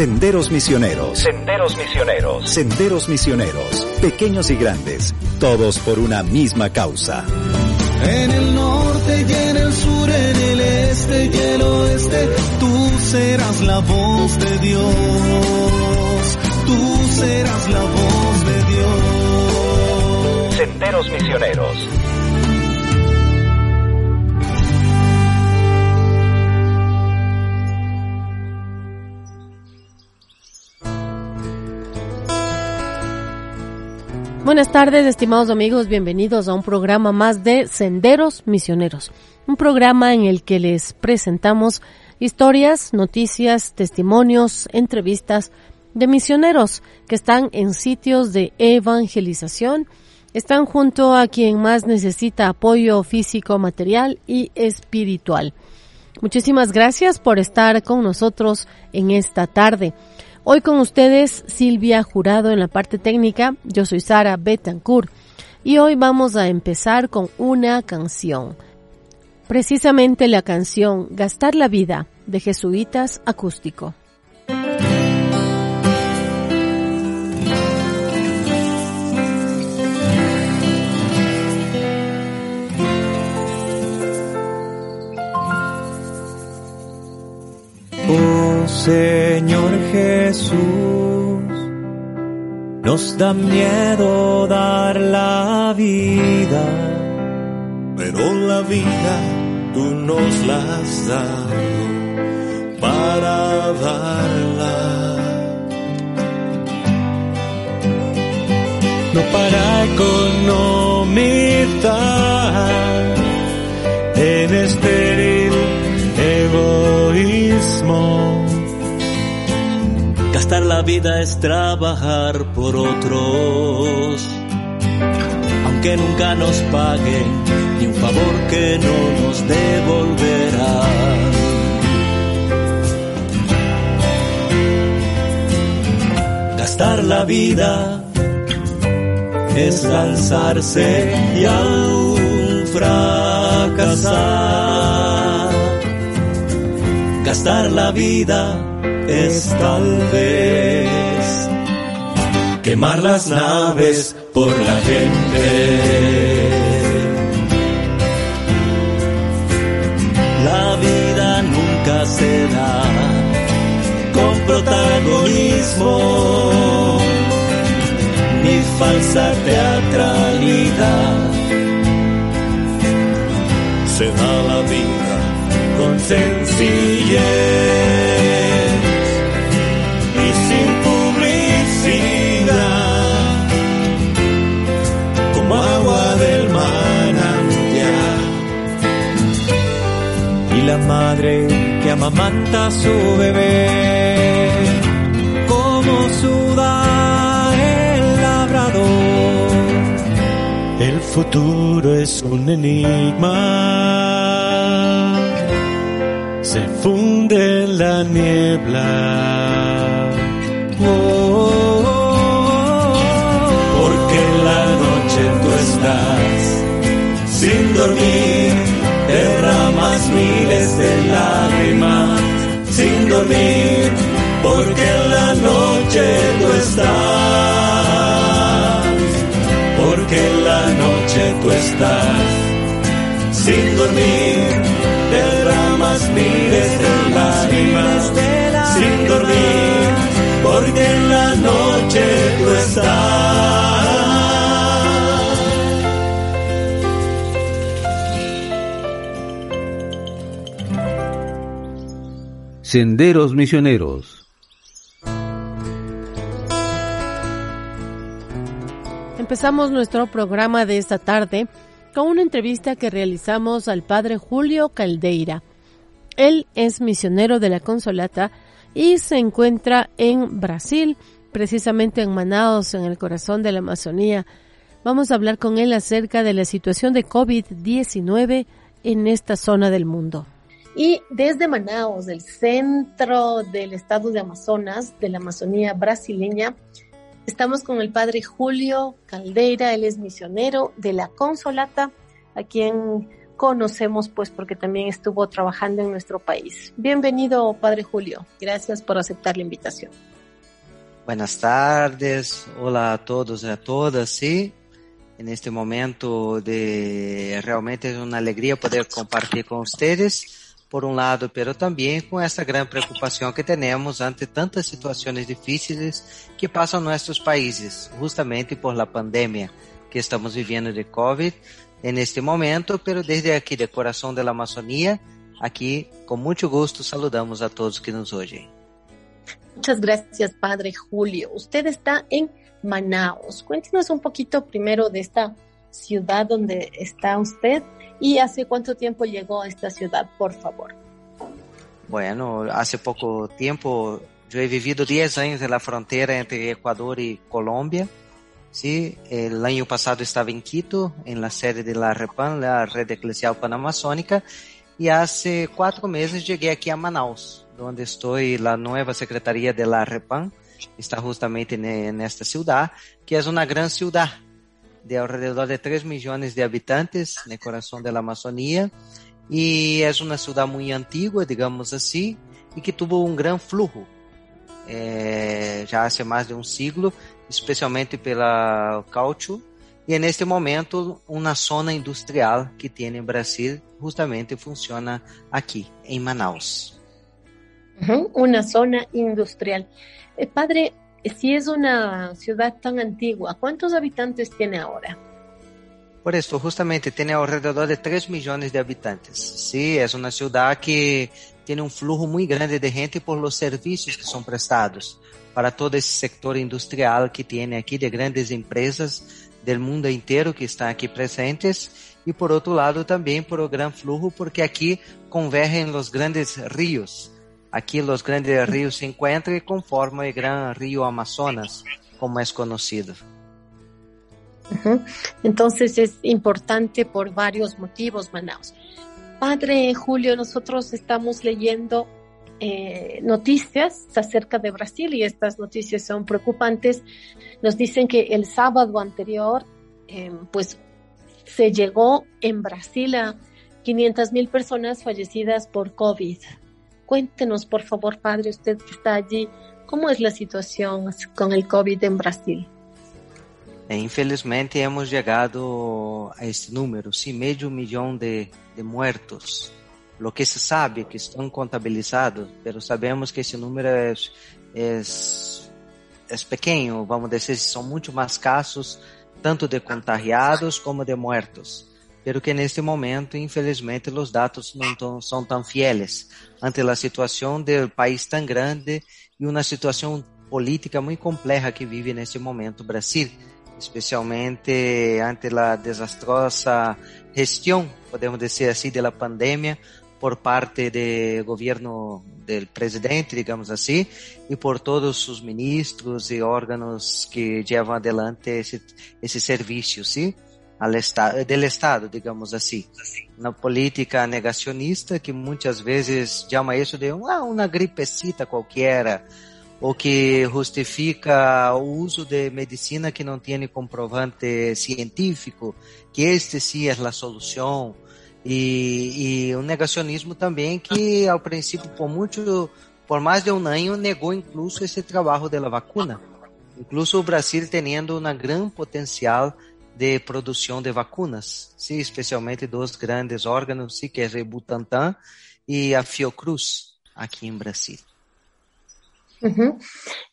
Senderos Misioneros. Senderos Misioneros. Senderos Misioneros. Pequeños y grandes, todos por una misma causa. En el norte y en el sur, en el este y el oeste, tú serás la voz de Dios. Tú serás la voz de Dios. Senderos Misioneros. Buenas tardes, estimados amigos, bienvenidos a un programa más de Senderos Misioneros, un programa en el que les presentamos historias, noticias, testimonios, entrevistas de misioneros que están en sitios de evangelización, están junto a quien más necesita apoyo físico, material y espiritual. Muchísimas gracias por estar con nosotros en esta tarde. Hoy con ustedes Silvia Jurado en la parte técnica, yo soy Sara Betancourt y hoy vamos a empezar con una canción. Precisamente la canción Gastar la vida de Jesuitas Acústico. Señor Jesús, nos da miedo dar la vida, pero la vida tú nos la has dado para darla. No para economizar en estéril egoísmo. Gastar la vida es trabajar por otros, aunque nunca nos paguen ni un favor que no nos devolverán. Gastar la vida es lanzarse y aún fracasar. Gastar la vida tal vez quemar las naves por la gente. La vida nunca se da con protagonismo ni falsa teatralidad. Se da la vida con sencillez madre que amamanta a su bebé, como suda el labrador. El futuro es un enigma se funde en la niebla. Oh, oh, oh, porque en la noche porque en la noche tú estás, porque en la noche tú estás. Sin dormir derramas miles de lágrimas. Sin dormir, porque en la noche tú estás. Senderos Misioneros. Empezamos nuestro programa de esta tarde con una entrevista que realizamos al padre Julio Caldeira. Él es misionero de la Consolata y se encuentra en Brasil, precisamente en Manaus, en el corazón de la Amazonía. Vamos a hablar con él acerca de la situación de COVID-19 en esta zona del mundo. Y desde Manaus, del centro del estado de Amazonas, de la Amazonía brasileña, Estamos con el padre Julio Caldeira, él es misionero de la Consolata, a quien conocemos pues porque también estuvo trabajando en nuestro país. Bienvenido, Padre Julio. Gracias por aceptar la invitación. Buenas tardes, hola a todos y a todas, sí. En este momento de realmente es una alegría poder compartir con ustedes, por un lado, pero también con esta gran preocupación que tenemos ante tantas situaciones difíciles que en nuestros países, justamente por la pandemia que estamos viviendo de COVID en este momento, pero desde aquí de corazón de la Amazonía, aquí con mucho gusto saludamos a todos que nos oyen. Muchas gracias, Padre Julio. Usted está en Manaos. Cuéntenos un poquito primero de esta ciudad donde está usted y hace cuánto tiempo llegó a esta ciudad, por favor. Bueno, hace poco tiempo. Yo he vivido 10 años en la frontera entre Ecuador y Colombia. Sí, el año pasado estaba en Quito, en la sede de la REPAN, la Red Eclesial Panamazónica, y hace cuatro meses llegué aquí a Manaus, donde estoy, la nueva secretaría de la REPAN, está justamente en esta ciudad, que es una gran ciudad de alrededor de 3 millones de habitantes en el corazón de la Amazonía, y es una ciudad muy antigua, digamos así, y que tuvo un gran flujo eh, já há mais de um siglo, especialmente pela caucho, e neste momento uma zona industrial que em Brasil justamente funciona aqui em Manaus. Uma zona industrial. Eh, padre, si es una ciudad tan antigua, ¿cuántos habitantes tiene ahora? Por esto, justamente tiene alrededor de 3 millones de habitantes. Sí, es una ciudad que tiene un flujo muy grande de gente por los servicios que son prestados para todo ese sector industrial que tiene aquí de grandes empresas del mundo entero que están aquí presentes y por otro lado también por el gran flujo porque aquí convergen los grandes ríos. Aquí los grandes ríos se encuentran y conforman el gran río Amazonas, como es conocido. Entonces es importante por varios motivos, Manaus. Padre Julio, nosotros estamos leyendo eh, noticias acerca de Brasil y estas noticias son preocupantes. Nos dicen que el sábado anterior, em, pues se llegó en Brasil a 500 mil personas fallecidas por COVID. Cuéntenos, por favor, padre, usted que está allí, ¿cómo es la situación con el COVID en Brasil? Infelizmente hemos chegado a este número, sim, meio milhão de, de muertos. Lo que se sabe que estão contabilizados, pero sabemos que esse número é, é, é pequeno, vamos dizer, são muito mais casos, tanto de contagiados como de muertos. Pero que neste momento, infelizmente, os dados não são tão fieles ante a situação do país tão grande e uma situação política muito complexa que vive neste momento o Brasil especialmente ante a desastrosa gestão, podemos dizer assim, da pandemia por parte do governo do presidente, digamos assim, e por todos os ministros e órgãos que levam adelante esse, esse serviço, sim? Al del Estado, digamos assim. Na política negacionista, que muitas vezes chama isso de ah, uma gripecita qualquer, ou que justifica o uso de medicina que não tem comprovante científico, que este sim é a solução, e, e o negacionismo também que ao princípio por muito, por mais de um ano negou incluso esse trabalho da vacuna, incluso o Brasil tendo um grande potencial de produção de vacunas, sim, especialmente dos grandes órgãos, sim, que é o Butantan e a Fiocruz aqui em Brasil. Uh-huh.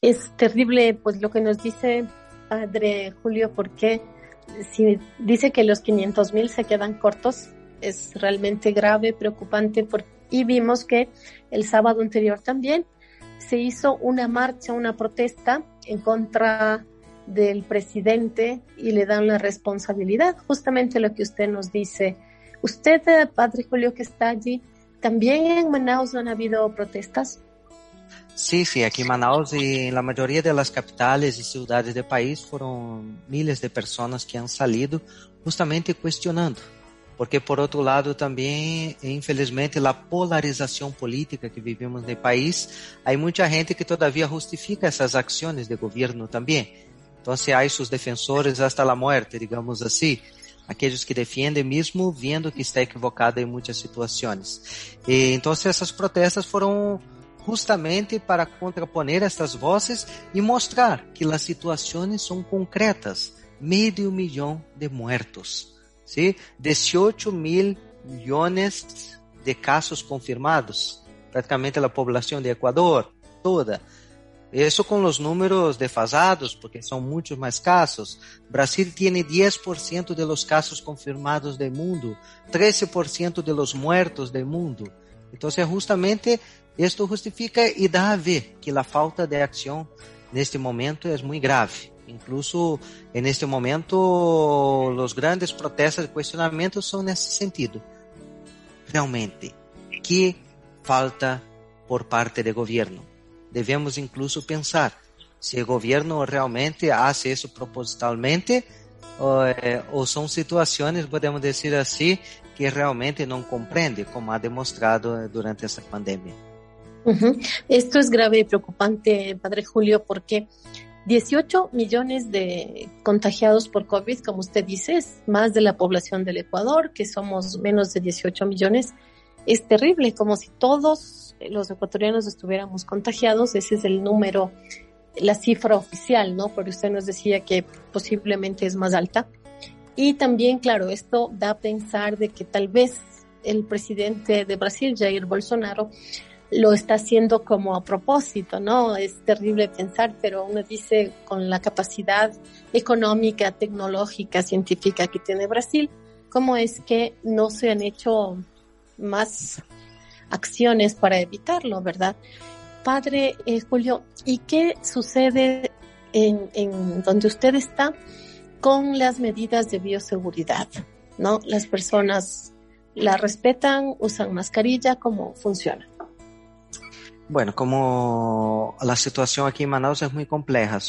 Es terrible pues lo que nos dice Padre Julio porque si dice que los 500 mil se quedan cortos, es realmente grave, preocupante por, y vimos que el sábado anterior también se hizo una marcha, una protesta en contra del presidente y le dan la responsabilidad, justamente lo que usted nos dice. Usted, Padre Julio, que está allí, también en Manaus han habido protestas. Sí, sí, aquí en Manaus y en la mayoría de las capitales y ciudades del país fueron miles de personas que han salido justamente cuestionando. Porque por otro lado también, infelizmente, la polarización política que vivimos en el país, hay mucha gente que todavía justifica esas acciones de gobierno también. Entonces hay sus defensores hasta la muerte, digamos así. aquellos que defienden mismo viendo que está equivocado en muchas situaciones. Y entonces esas protestas fueron justamente para contraponer estas voces y mostrar que las situaciones son concretas. Medio millón de muertos, ¿sí? 18 mil millones de casos confirmados, prácticamente la población de Ecuador toda. Eso con los números desfasados, porque son muchos más casos. Brasil tiene 10% de los casos confirmados del mundo, 13% de los muertos del mundo. Entonces, justamente esto justifica y da a ver que la falta de acción neste momento es muy grave. Incluso en este momento, los grandes protestos y cuestionamientos son nesse sentido. Realmente, que falta por parte do governo? Devemos incluso pensar se o governo realmente hace isso propositalmente ou, eh, ou são situações, podemos dizer assim, que realmente não compreende, como ha demonstrado durante essa pandemia. Uh Esto es grave y preocupante, Padre Julio, porque 18 millones de contagiados por COVID, como usted dice, es más de la población del Ecuador, que somos menos de 18 millones. Es terrible, como si todos los ecuatorianos estuviéramos contagiados. Ese es el número, la cifra oficial, ¿no? Porque usted nos decía que posiblemente es más alta. Y también, claro, esto da a pensar de que tal vez el presidente de Brasil, Jair Bolsonaro, lo está haciendo como a propósito, ¿no? Es terrible pensar, pero uno dice con la capacidad económica, tecnológica, científica que tiene Brasil, ¿cómo es que no se han hecho más acciones para evitarlo, verdad? Padre eh, Julio, ¿y qué sucede en, en donde usted está con las medidas de bioseguridad? ¿No? Las personas la respetan, usan mascarilla, ¿cómo funciona? Bueno, como la situación aquí en Manaus es muy compleja,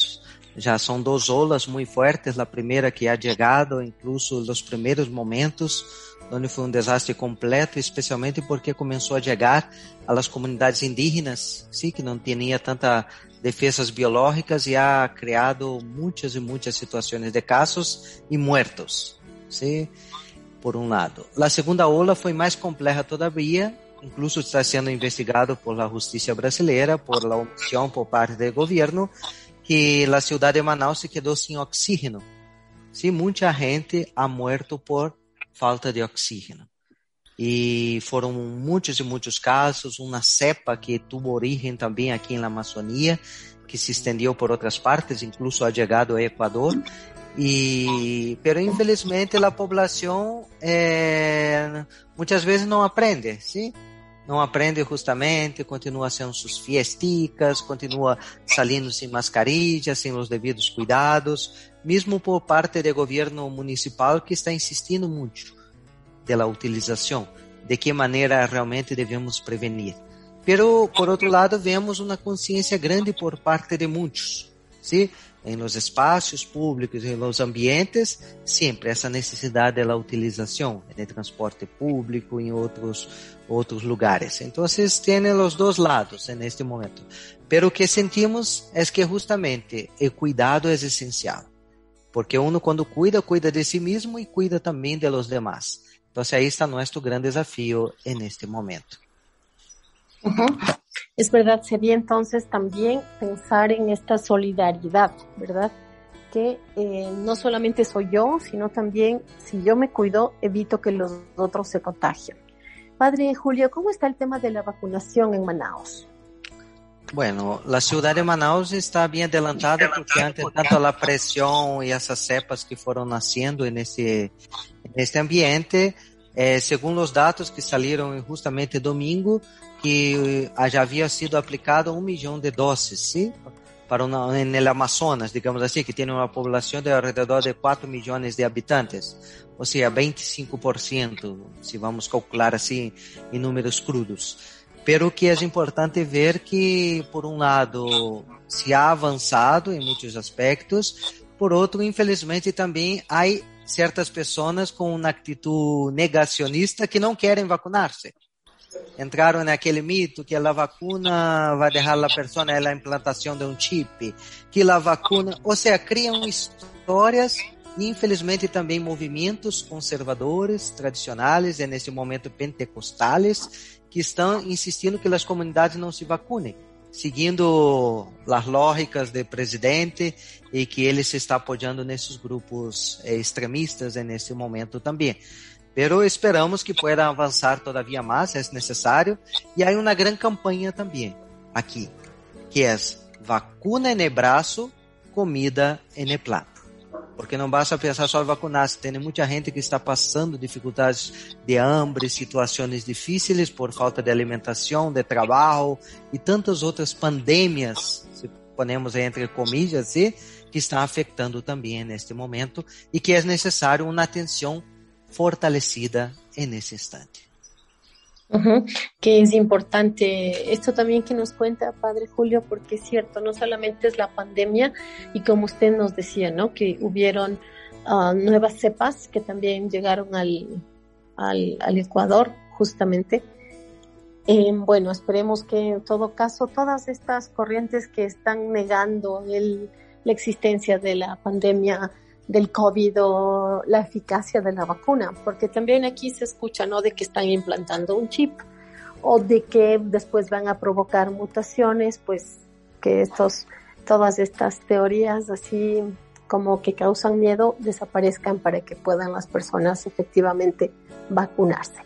ya son dos olas muy fuertes, la primera que ha llegado, incluso los primeros momentos, donde fue un desastre completo, especialmente porque comenzó a llegar a las comunidades indígenas, sí, que no tenía tanta defensas biológicas y ha creado muchas y muchas situaciones de casos y muertos, sí, por un lado. La segunda ola fue más compleja todavía, incluso está sendo investigado por la justiça brasileira por la omisión por parte do governo que a cidade de Manaus se quedou sem oxígeno. Sí, muita gente ha muerto por falta de oxígeno. E foram muitos e muitos casos, uma cepa que tuvo origem também aqui na Amazônia, que se estendeu por outras partes, incluso ha chegado ao Equador. E, pero infelizmente a população eh, muitas vezes não aprende, ¿sí? Não aprende justamente, continua sendo suas fiesticas, continua saindo sem mascarilla, sem os devidos cuidados, mesmo por parte do governo municipal que está insistindo muito pela utilização, de que maneira realmente devemos prevenir. Pero, por outro lado, vemos uma consciência grande por parte de muitos, ¿sí? em los espaços públicos, em los ambientes, sempre essa necessidade da utilização de transporte público em outros outros lugares. Então, tem os dois lados neste momento. Pero o que sentimos é que justamente o cuidado é essencial, porque uno quando cuida, cuida de si mesmo e cuida também de los demás. Então, aí está nosso grande desafio neste momento. Es verdad, sería entonces también pensar en esta solidaridad, ¿verdad? Que eh, no solamente soy yo, sino también si yo me cuido, evito que los otros se contagien. Padre Julio, ¿cómo está el tema de la vacunación en Manaus? Bueno, la ciudad de Manaus está bien adelantada porque ante tanto la presión y esas cepas que fueron naciendo en este, en este ambiente, eh, según los datos que salieron justamente domingo, que já havia sido aplicado um milhão de doses, sim? Para o no Amazonas, digamos assim, que tem uma população de alrededor de 4 milhões de habitantes, ou seja, 25%, se vamos calcular assim em números crudos. Pero que é importante ver que, por um lado, se ha avançado em muitos aspectos, por outro, infelizmente, também há certas pessoas com uma atitude negacionista que não querem vacinar-se entraram naquele mito que a vacuna vai deixar a pessoa na implantação de um chip, que a vacuna, ou seja, criam histórias e infelizmente também movimentos conservadores, tradicionais, e nesse momento pentecostales, que estão insistindo que as comunidades não se vacunem, seguindo as lógicas do presidente e que ele se está apoiando nesses grupos eh, extremistas nesse momento também. Pero esperamos que pueda avançar todavía mais, é necessário. E há uma grande campanha também aqui, que é vacuna en el braço, comida en el plato. Porque não basta pensar só em vacunar-se, tem muita gente que está passando dificuldades de hambre, situações difíceis por falta de alimentação, de trabalho e tantas outras pandemias, se ponemos entre comillas, que estão afetando também neste momento e que é necessário uma atenção fortalecida nesse instante. Ujú, que es importante esto también que nos cuenta Padre Julio, porque es cierto, no solamente es la pandemia y como usted nos decía, ¿no? Que hubieron ah, nuevas cepas que también llegaron al, al, al Ecuador, justamente. Eh, bueno, esperemos que en todo caso todas estas corrientes que están negando el, la existencia de la pandemia del COVID o la eficacia de la vacuna, porque también aquí se escucha, ¿no? De que están implantando un chip o de que después van a provocar mutaciones, pues que estos, todas estas teorías así como que causan miedo desaparezcan para que puedan las personas efectivamente vacunarse.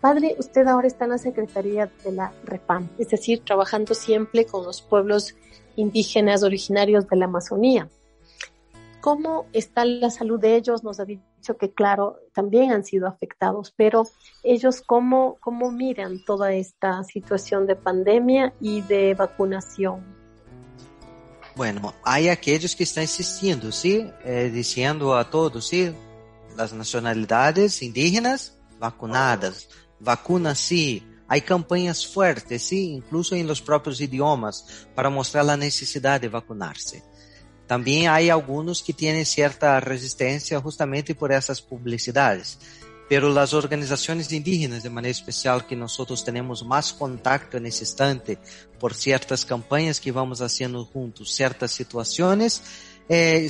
Padre, usted ahora está en la Secretaría de la REPAM, es decir, trabajando siempre con los pueblos indígenas originarios de la Amazonía. ¿Cómo está la salud de ellos? Nos ha dicho que, claro, también han sido afectados, pero ellos, ¿cómo, cómo miran toda esta situación de pandemia y de vacunación? Bueno, hay aquellos que están insistindo, ¿sí? Eh, diciendo a todos, ¿sí? Las nacionalidades indígenas vacunadas, vacuna sí. Hay campañas fuertes, sí, incluso en los propios idiomas, para mostrar la necesidad de vacunarse. También hay algunos que tienen cierta resistencia justamente por esas publicidades. Pero las organizaciones indígenas, de manera especial, que nosotros tenemos más contacto en ese instante por ciertas campañas que vamos haciendo juntos, ciertas situaciones, eh,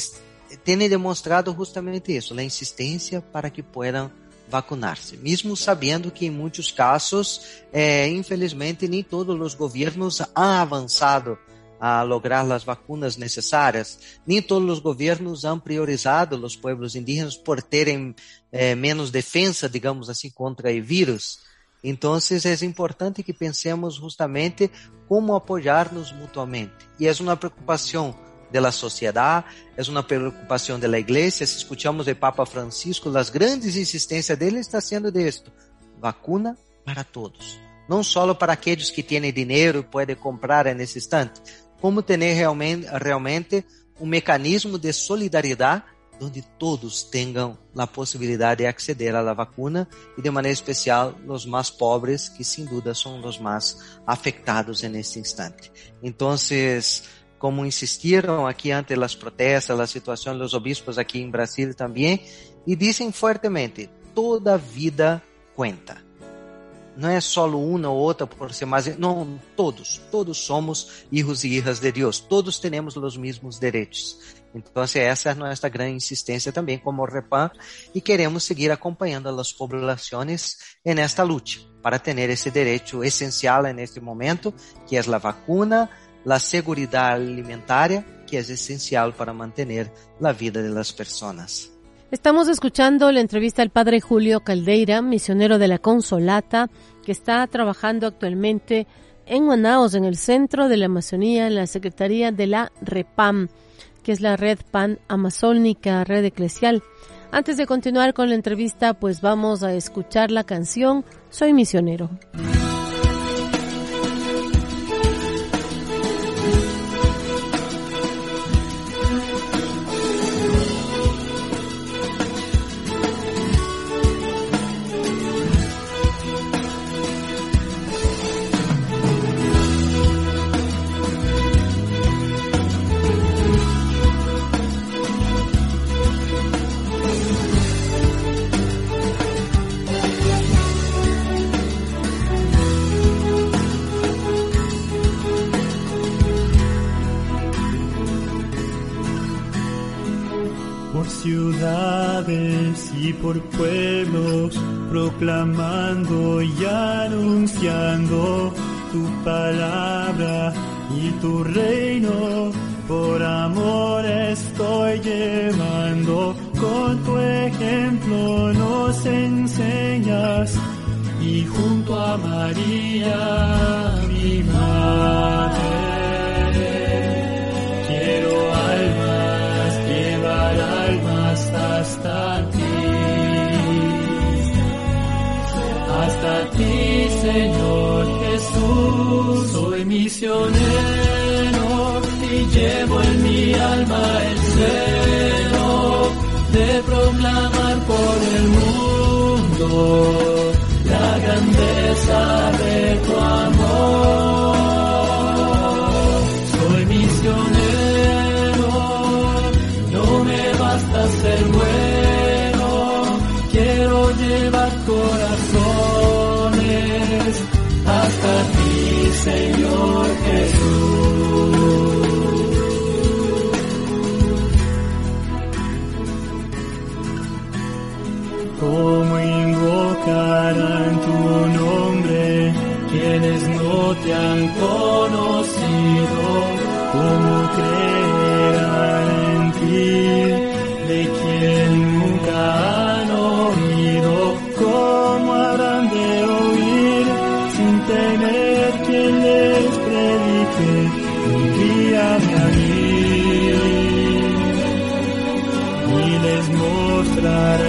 tienen demostrado justamente eso, la insistencia para que puedan vacunarse, mesmo sabendo que em muitos casos, eh, infelizmente, nem todos os governos han avançado a lograr as vacunas necessárias. Nem todos os governos han priorizado os pueblos indígenas por terem eh, menos defesa, digamos assim, contra o vírus. Então, é importante que pensemos justamente como apoiar-nos mutuamente. E é uma preocupação da sociedade, é uma preocupação da igreja. Se escutamos o Papa Francisco, as grandes insistências dele está sendo disto: vacuna para todos. Não só para aqueles que têm dinheiro e podem comprar nesse instante, como ter realmente, realmente um mecanismo de solidariedade onde todos tenham a possibilidade de acceder à vacuna e de maneira especial os mais pobres, que sem dúvida são os mais afetados nesse instante. Então, como insistiram aqui ante as protestas, a situação dos obispos aqui em Brasil também, e dizem fortemente: toda vida cuenta não é só uma ou outra por ser mais, não, todos, todos somos hijos e hijas de Deus, todos temos os mesmos direitos. Então, essa é a nossa grande insistência também como REPAM e queremos seguir acompanhando as populações nesta luta para ter esse direito essencial neste momento, que é a vacuna, a segurança alimentar, que é essencial para manter a vida das pessoas. Estamos escuchando la entrevista al padre Julio Caldeira, misionero de la Consolata, que está trabajando actualmente en Manaos, en el centro de la Amazonía, en la Secretaría de la REPAM, que es la Red Pan Amazónica, Red Eclesial. Antes de continuar con la entrevista, pues vamos a escuchar la canción Soy misionero. Ciudades y por pueblos, proclamando y anunciando tu palabra y tu reino. Por amor estoy llevando, con tu ejemplo nos enseñas y junto a María, mi madre, Señor Jesús, soy misionero y llevo en mi alma el celo de proclamar por el mundo la grandeza de tu amor. Señor Jesús. ¿Cómo invocarán tu nombre quienes no te han conocido? ¿Cómo creerán encontrar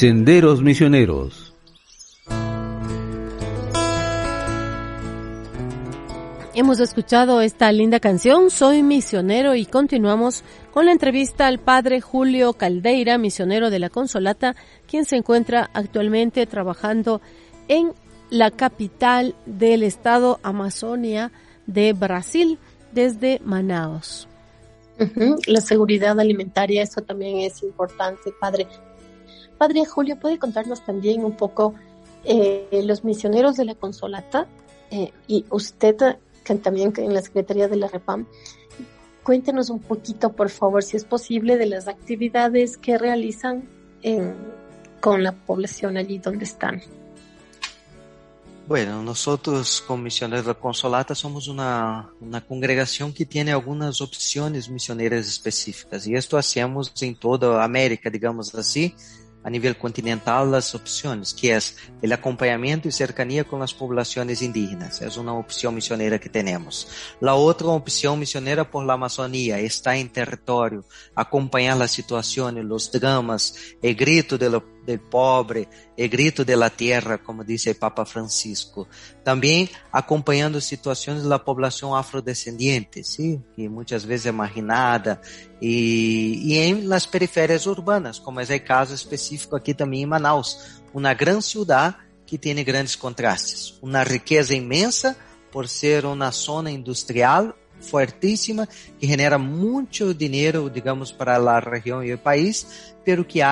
Senderos Misioneros. Hemos escuchado esta linda canción, Soy misionero, y continuamos con la entrevista al padre Julio Caldeira, misionero de la Consolata, quien se encuentra actualmente trabajando en la capital del estado Amazonia de Brasil, desde Manaos. La seguridad alimentaria, eso también es importante, padre. Padre Julio, ¿puede contarnos también un poco eh, los misioneros de la Consolata eh, y usted que también en la Secretaría de la REPAM? Cuéntenos un poquito, por favor, si es posible, de las actividades que realizan en- con la población allí donde están. Bueno, nosotros como misioneros de la Consolata somos una, una congregación que tiene algunas opciones misioneras específicas y esto hacemos en toda América, digamos así, a nivel continental las opciones, que es el acompañamiento y cercanía con las poblaciones indígenas. Es una opción misionera que tenemos. La otra opción misionera por la Amazonía está en territorio, acompañar las situaciones, los dramas, el grito de del pobre, el grito de la tierra, como dice el Papa Francisco. También acompañando situaciones de la población afrodescendiente, ¿sí? que muchas veces es marginada, y, y en las periferias urbanas, como es el caso específico aquí también en Manaus, una gran ciudad que tiene grandes contrastes, una riqueza inmensa por ser una zona industrial fuertísima que genera mucho dinero, digamos, para la región y el país, pero que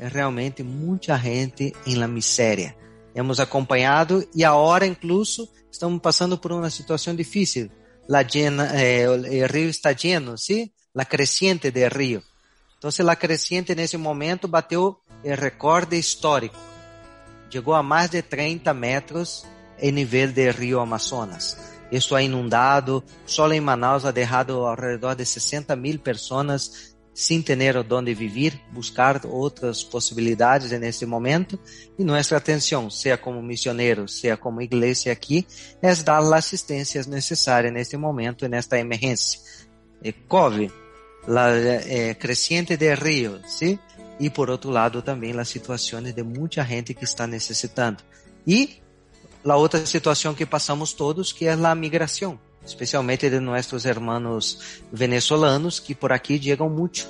hay realmente mucha gente en la miseria. Hemos acompañado y ahora incluso estamos pasando por una situación difícil. La llena, eh, el río está lleno, ¿sí? La creciente del río. Entonces la creciente en ese momento bateu el récord histórico. Llegó a más de 30 metros el nivel del río Amazonas. Isso ha inundado, solo em Manaus ha dejado alrededor de 60 mil pessoas sem ter onde viver, buscar outras possibilidades nesse momento. E nossa atenção, seja como missioneros, seja como igreja aqui, é dar as assistências necessárias neste momento, nesta emergência. E COVE, a eh, crescente de rio, ¿sí? E por outro lado também as situações de muita gente que está necessitando. E la otra situación que pasamos todos, que es la migración, especialmente de nuestros hermanos venezolanos que por aquí llegan mucho,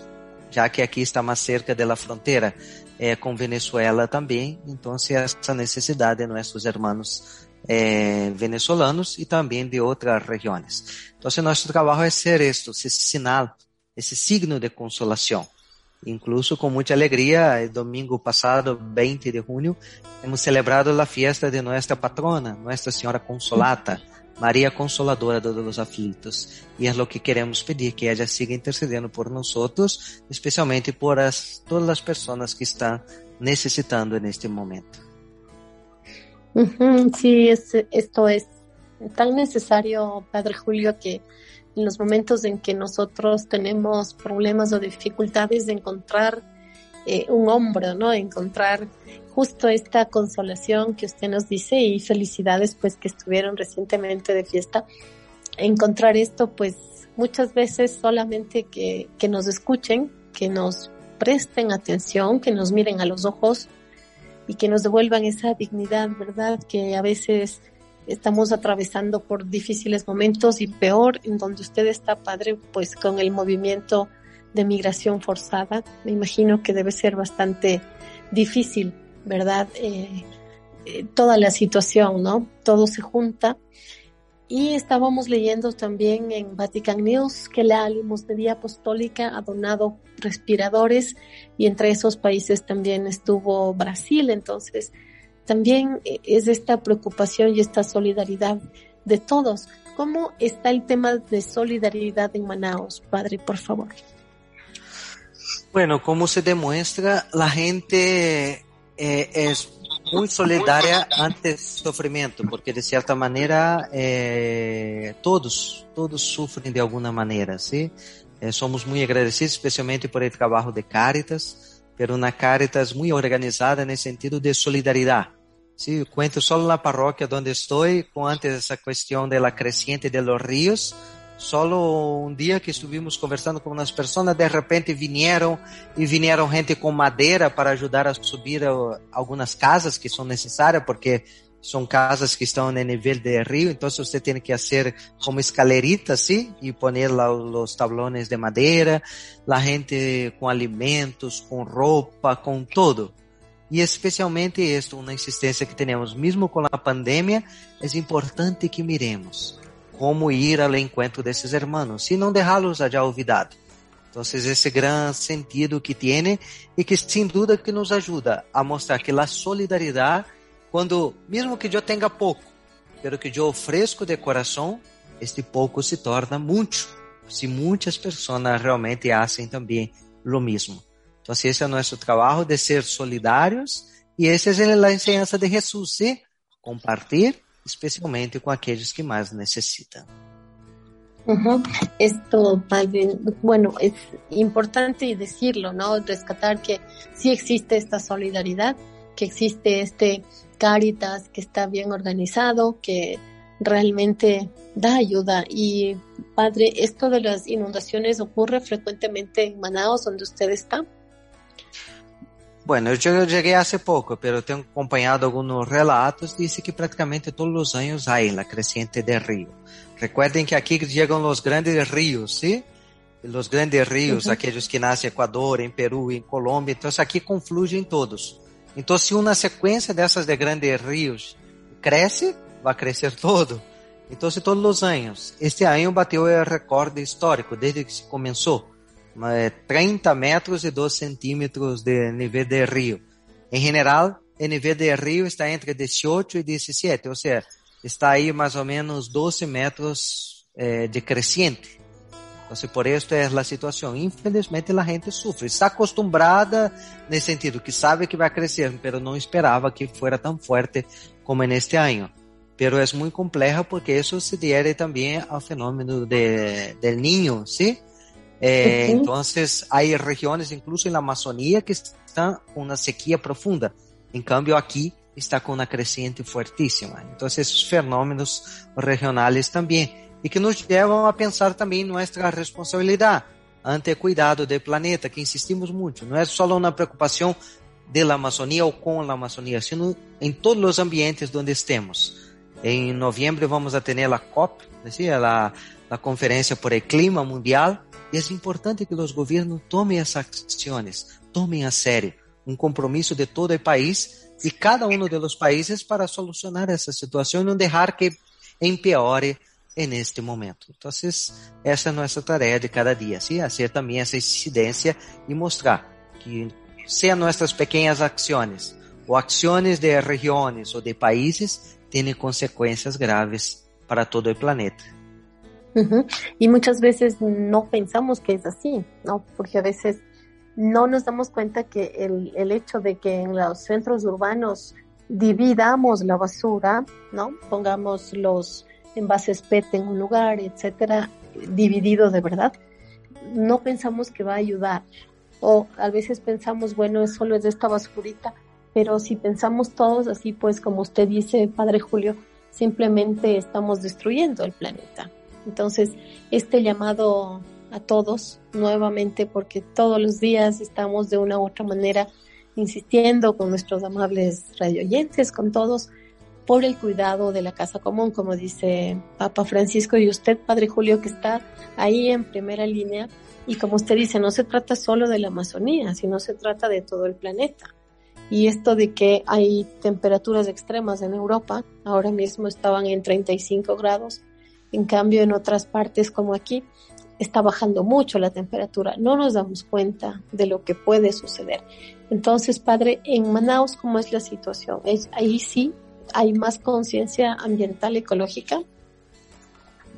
ya que aquí está más cerca de la frontera eh, con Venezuela también, entonces esa necesidad de nuestros hermanos eh, venezolanos y también de otras regiones. Entonces nuestro trabajo es ser esto, ese sinal, ese signo de consolación. Incluso com muita alegria, domingo passado, 20 de junho, hemos celebrado a festa de nossa patrona, Nossa Senhora Consolata, Maria Consoladora de los aflitos. E é o que queremos pedir, que ela siga intercedendo por nós, especialmente por as, todas as pessoas que estão necessitando neste momento. Sí, es, esto es tan necesario, Padre Julio, que en los momentos en que nosotros tenemos problemas o dificultades de encontrar eh, un hombro, ¿no? Encontrar justo esta consolación que usted nos dice y felicidades pues que estuvieron recientemente de fiesta. Encontrar esto pues muchas veces solamente que, que nos escuchen, que nos presten atención, que nos miren a los ojos y que nos devuelvan esa dignidad, ¿verdad? Que a veces estamos atravesando por difíciles momentos y peor en donde usted está, padre, pues con el movimiento de migración forzada. Me imagino que debe ser bastante difícil, ¿verdad? Eh, eh, toda la situación, ¿no? Todo se junta. Y estábamos leyendo también en Vatican News que la limosnería apostólica ha donado respiradores y entre esos países también estuvo Brasil. Entonces, también eh, es esta preocupación y esta solidaridad de todos. ¿Cómo está el tema de solidaridad en Manaus, padre, por favor? Bueno, como se demuestra, la gente eh, es muy solidaria ante el sufrimiento, porque de cierta manera eh, todos, todos sufren de alguna manera, ¿sí? Eh, somos muy agradecidos, especialmente por el trabajo de Caritas, pero una Caritas muy organizada en el sentido de solidaridad. Sí, cuento solo la parroquia donde estoy, con antes esa cuestión de la creciente de los ríos. Solo un día que estuvimos conversando con unas personas, de repente vinieron y vinieron gente con madera para ayudar a subir algunas casas que son necesarias porque son casas que están en el nivel del río, entonces usted tiene que hacer como escaleritas, ¿sí? Y poner los tablones de madera, la gente con alimentos, con ropa, con todo. E especialmente esto, uma insistência que temos, mesmo com a pandemia, é importante que miremos como ir ao encontro desses e não deixá-los já olvidados. Então, esse grande sentido que tem e que sem dúvida que nos ajuda a mostrar que a solidariedade, quando mesmo que eu tenha pouco, pero que eu ofereço de coração, este pouco se torna muito, se muitas pessoas realmente fazem também o mesmo. Entonces ese es nuestro trabajo de ser solidarios y esa es la enseñanza de Jesús, ¿sí? Compartir, especialmente con aquellos que más necesitan. Uh Esto, padre, bueno, es importante decirlo, ¿no? Rescatar que sí existe esta solidaridad, que existe este Caritas que está bien organizado, que realmente da ayuda. Y, padre, esto de las inundaciones ocurre frecuentemente en Manaus, donde usted está. Bueno, yo llegué hace poco, pero tengo acompañado algunos relatos, dice que prácticamente todos los años hay la creciente del río. Recuerden que aquí llegan los grandes ríos, ¿sí? Los grandes ríos, Ujú. aquellos que nacen en Ecuador, en Perú, en Colombia, entonces aquí confluyen todos. Entonces, si una secuencia de esas de grandes ríos crece, va a crecer todo. Entonces, todos los años. Este año bateu el recorde histórico desde que se comenzó. Eh, 30 metros y 2 centímetros de nivel del río. En general, el nivel del río está entre 18 y 17, o sea, está ahí más o menos 12 metros eh, de creciente. Entonces, por esto es la situación. Infelizmente, la gente sufre. Está acostumbrada en el sentido que sabe que va a crecer, pero no esperaba que fuera tan fuerte como en este año. Pero es muy compleja porque eso se debe también al fenómeno de, del niño, ¿sí? Eh, Ujú. Entonces, hay regiones, incluso en la Amazonía, que están con una sequía profunda. En cambio, aquí está con una creciente fuertísima. Entonces, esos fenómenos regionales también. Y que nos llevan a pensar también nuestra responsabilidad ante el cuidado del planeta, que insistimos mucho. No es solo una preocupación de la Amazonía o con la Amazonía, sino en todos los ambientes donde estemos. En noviembre vamos a tener la COP, ¿sí? la, la conferencia por el clima mundial, y es importante que los gobiernos tomen esas acciones, tomen a serio un compromiso de todo el país y cada uno de los países para solucionar esa situación y no dejar que empeore en este momento. Entonces, esa es nuestra tarea de cada día, ¿sí? Hacer también esa incidencia y mostrar que sean nuestras pequeñas acciones o acciones de regiones o de países tienen consecuencias graves para todo el planeta. Y muchas veces no pensamos que es así, ¿no? Porque a veces no nos damos cuenta que el, el hecho de que en los centros urbanos dividamos la basura, ¿no? Pongamos los envases PET en un lugar, etcétera, dividido de verdad, no pensamos que va a ayudar. O a veces pensamos, bueno, es solo es de esta basurita, pero si pensamos todos así, pues como usted dice, Padre Julio, simplemente estamos destruyendo el planeta. Entonces, este llamado a todos nuevamente, porque todos los días estamos de una u otra manera insistiendo con nuestros amables radioyentes, con todos, por el cuidado de la casa común, como dice Papa Francisco y usted, Padre Julio, que está ahí en primera línea. Y como usted dice, no se trata solo de la Amazonía, sino se trata de todo el planeta. Y esto de que hay temperaturas extremas en Europa, ahora mismo estaban en 35 grados, en cambio en otras partes como aquí está bajando mucho la temperatura, no nos damos cuenta de lo que puede suceder. Entonces, padre, en Manaus, ¿cómo es la situación? ¿Es, ahí sí hay más conciencia ambiental ecológica?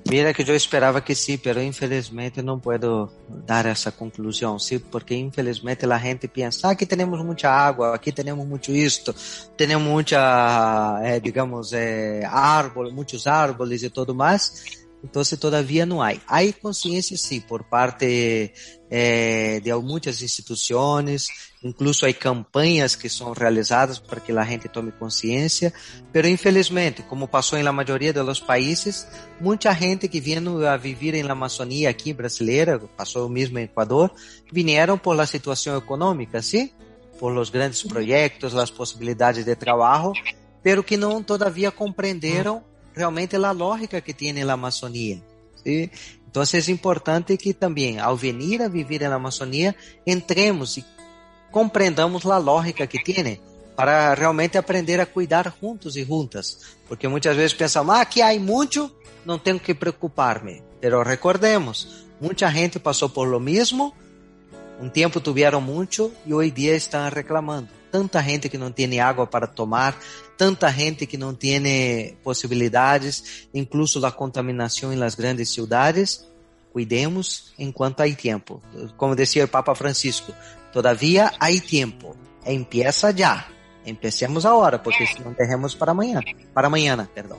Mira que yo esperaba que sí, pero infelizmente no puedo dar esa conclusión, sí, porque infelizmente la gente piensa, ah, aquí tenemos mucha agua, aquí tenemos mucho esto, tenemos mucha, eh, digamos, eh, árbol, muchos árboles y todo más, entonces todavía no hay. Hay conciencia, sí, por parte eh, de muchas instituciones, incluso hay campañas que son realizadas para que la gente tome conciencia, pero infelizmente, como pasó en la mayoría de los países, mucha gente que vino a vivir en la Amazonía aquí brasileira, pasó mismo en Ecuador, vinieron por la situación económica, ¿sí? Por los grandes proyectos, las posibilidades de trabajo, pero que no todavía compreenderam realmente la lógica que tiene la Amazonía, ¿sí? Entonces es importante que también, al venir a vivir en la Amazonía, entremos y compreendamos la lógica que tiene para realmente aprender a cuidar juntos y juntas. Porque muchas veces pensamos, ah, aquí hay mucho, no tengo que preocuparme. Pero recordemos, mucha gente pasó por lo mismo, un tiempo tuvieron mucho y hoy día están reclamando. Tanta gente que no tiene agua para tomar, tanta gente que no tiene posibilidades, incluso la contaminación en las grandes ciudades. Cuidemos enquanto hay tiempo. Como decía el Papa Francisco, todavía hay tiempo. Empieza ya. Empecemos ahora, porque si no dejemos para mañana, para mañana, perdón.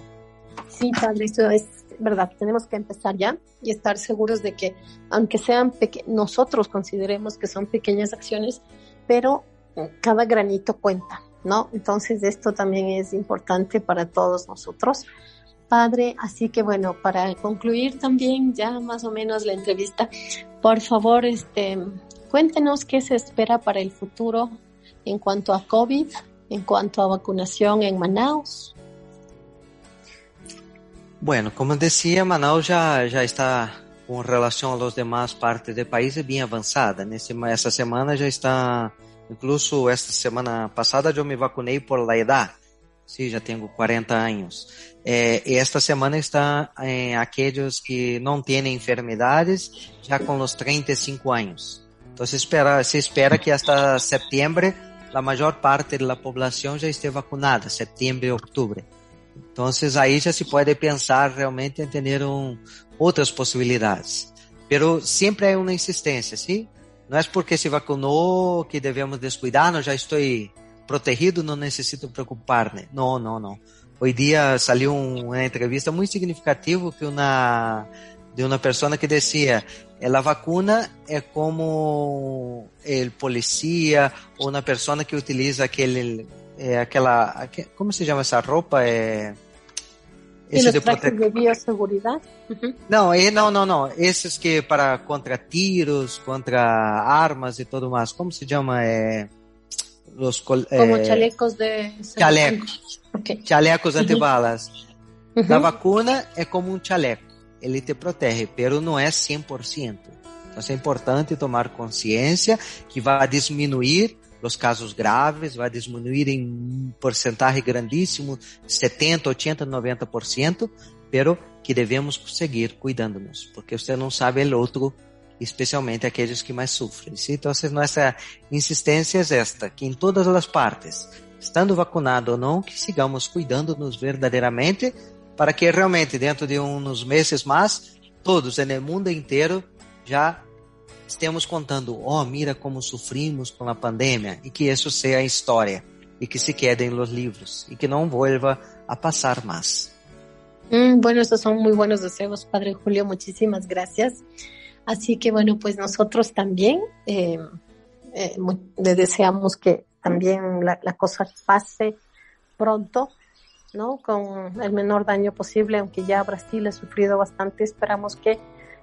Sí, padre, eso es verdad. Tenemos que empezar ya y estar seguros de que, aunque sean nosotros consideremos que son pequeñas acciones, pero cada granito cuenta, ¿no? Entonces esto también es importante para todos nosotros. Padre, así que bueno, para concluir también ya más o menos la entrevista, por favor, este, cuéntenos qué se espera para el futuro en cuanto a COVID, en cuanto a vacunación en Manaus? Bueno, como decía, Manaus ya, ya está com relação aos demais partes do país é bem avançada. Essa semana já está, incluso esta semana passada eu me vacunei por la edad. Sim, já tenho 40 anos. É, e esta semana está em aqueles que não têm enfermidades já com os 35 anos. Então se espera, se espera que hasta setembro a maior parte da população já esteja vacunada, setembro e outubro. Então aí já se pode pensar realmente em ter um, outras possibilidades. Pero sempre é uma insistência, sim? Não é porque se vacinou que devemos descuidar, não já estou protegido, não necessito preocupar-me. Não, não, não. Hoje dia saiu uma entrevista muito significativa que uma de uma pessoa que dizia a vacuna é como o policia ou uma pessoa que utiliza aquele é, aquela como se chama essa roupa é de, prote... de bioseguridade? Uhum. Não, e, não, não, não. Esses que para contra tiros, contra armas e tudo mais. Como se chama? É, los, Como é, chalecos de... Chalecos. Okay. Chalecos antibalas. Uhum. A vacuna é como um chaleco. Ele te protege, pero não é 100%. Então é importante tomar consciência que vai diminuir os casos graves, vai diminuir em um porcentagem grandíssimo, 70, 80, 90%, pero que devemos seguir cuidando-nos, porque você não sabe o outro, especialmente aqueles que mais sofrem. Então, nossa insistência é esta, que em todas as partes, estando vacunado ou não, que sigamos cuidando-nos verdadeiramente, para que realmente dentro de uns meses mais, todos no mundo inteiro já estemos contando, oh, mira como sofrimos com a pandemia, e que isso seja a história, e que se quede nos livros, e que não vuelva a passar mais. Mm, bueno, estos son muy buenos deseos, Padre Julio, muchísimas gracias. Así que bueno, pues nosotros también eh, eh, le deseamos que también la, la, cosa pase pronto, ¿no? Con el menor daño posible, aunque ya Brasil ha sufrido bastante, esperamos que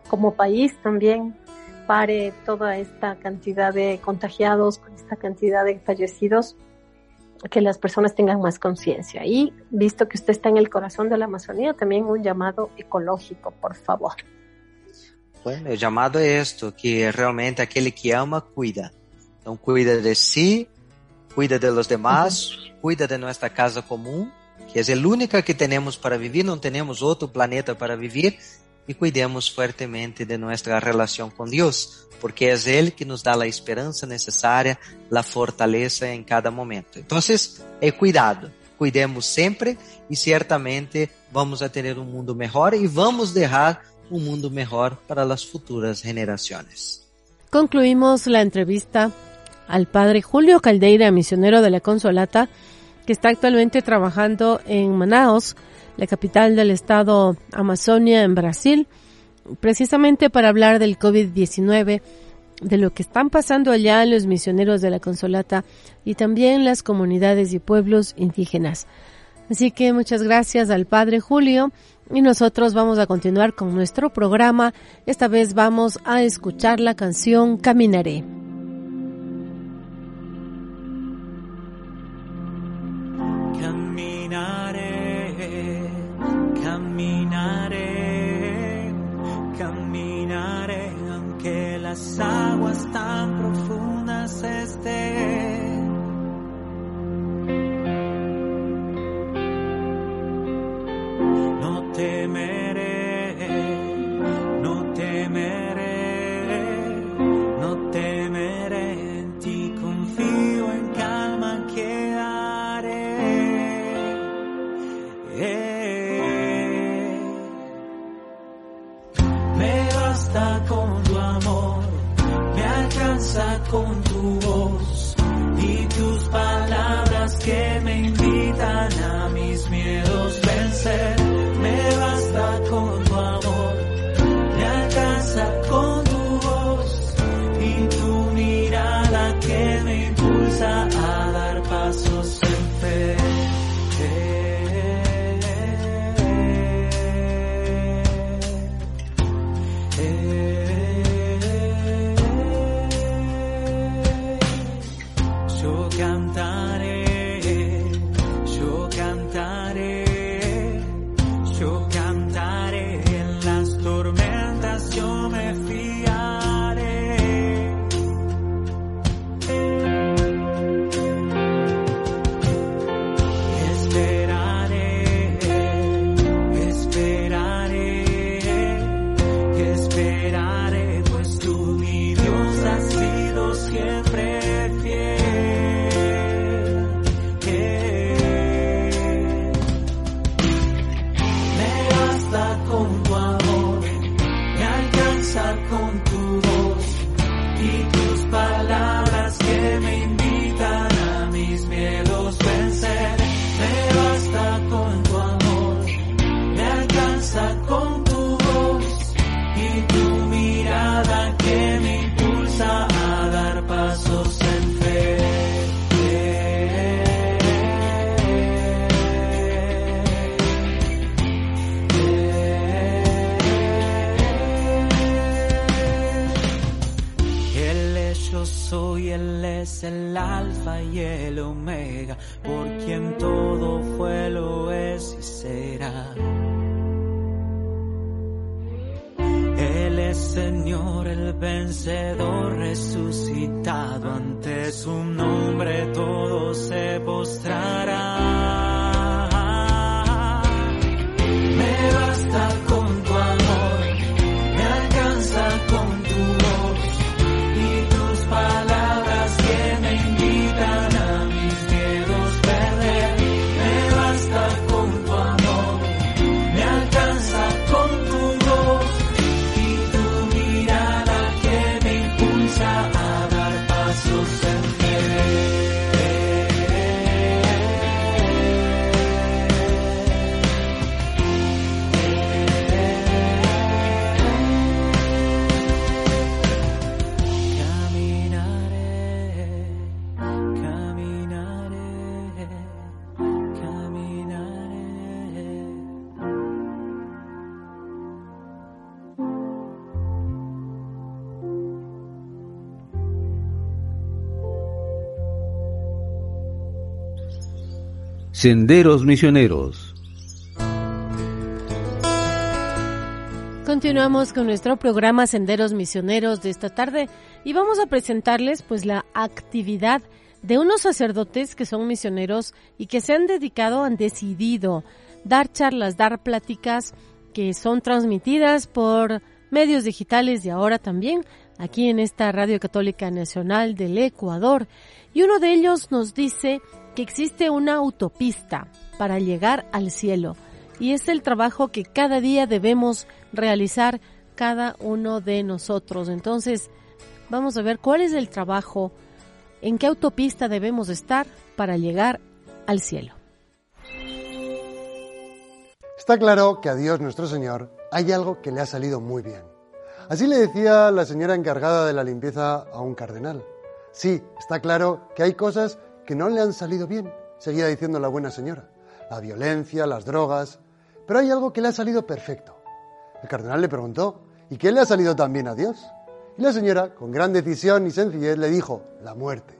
como país también pare toda esta cantidad de contagiados, con esta cantidad de fallecidos, que las personas tengan más conciencia. Y visto que usted está en el corazón de la Amazonía, también un llamado ecológico, por favor. Bueno, el llamado es esto, que realmente aquel que ama, cuida. Entonces, cuida de sí, cuida de los demás, cuida de nuestra casa común, que es el única que tenemos para vivir, no tenemos otro planeta para vivir, e cuidemos fuertemente de nossa relação com Deus, porque é Ele que nos dá a esperança necessária, a fortaleza em cada momento. Então, é cuidado, cuidemos sempre e certamente vamos a ter um mundo melhor e vamos deixar um mundo melhor para as futuras gerações. Concluímos a entrevista al padre Julio Caldeira, misionero de la Consolata, que está actualmente trabajando en Manaus, la capital del estado Amazonia en Brasil, precisamente para hablar del COVID-19, de lo que están pasando allá los misioneros de la Consolata y también las comunidades y pueblos indígenas. Así que muchas gracias al Padre Julio y nosotros vamos a continuar con nuestro programa. Esta vez vamos a escuchar la canción Caminaré. Senderos Misioneros. Continuamos con nuestro programa Senderos Misioneros de esta tarde y vamos a presentarles pues la actividad de unos sacerdotes que son misioneros y que se han dedicado, han decidido dar charlas, dar pláticas que son transmitidas por medios digitales y ahora también aquí en esta Radio Católica Nacional del Ecuador. Y uno de ellos nos dice que existe una autopista para llegar al cielo y es el trabajo que cada día debemos realizar cada uno de nosotros. Entonces, vamos a ver cuál es el trabajo, en qué autopista debemos estar para llegar al cielo. Está claro que a Dios nuestro Señor hay algo que le ha salido muy bien. Así le decía la señora encargada de la limpieza a un cardenal. Sí, está claro que hay cosas que no le han salido bien, seguía diciendo la buena señora. La violencia, las drogas. Pero hay algo que le ha salido perfecto. El cardenal le preguntó, ¿y qué le ha salido tan bien a Dios? Y la señora, con gran decisión y sencillez, le dijo, la muerte.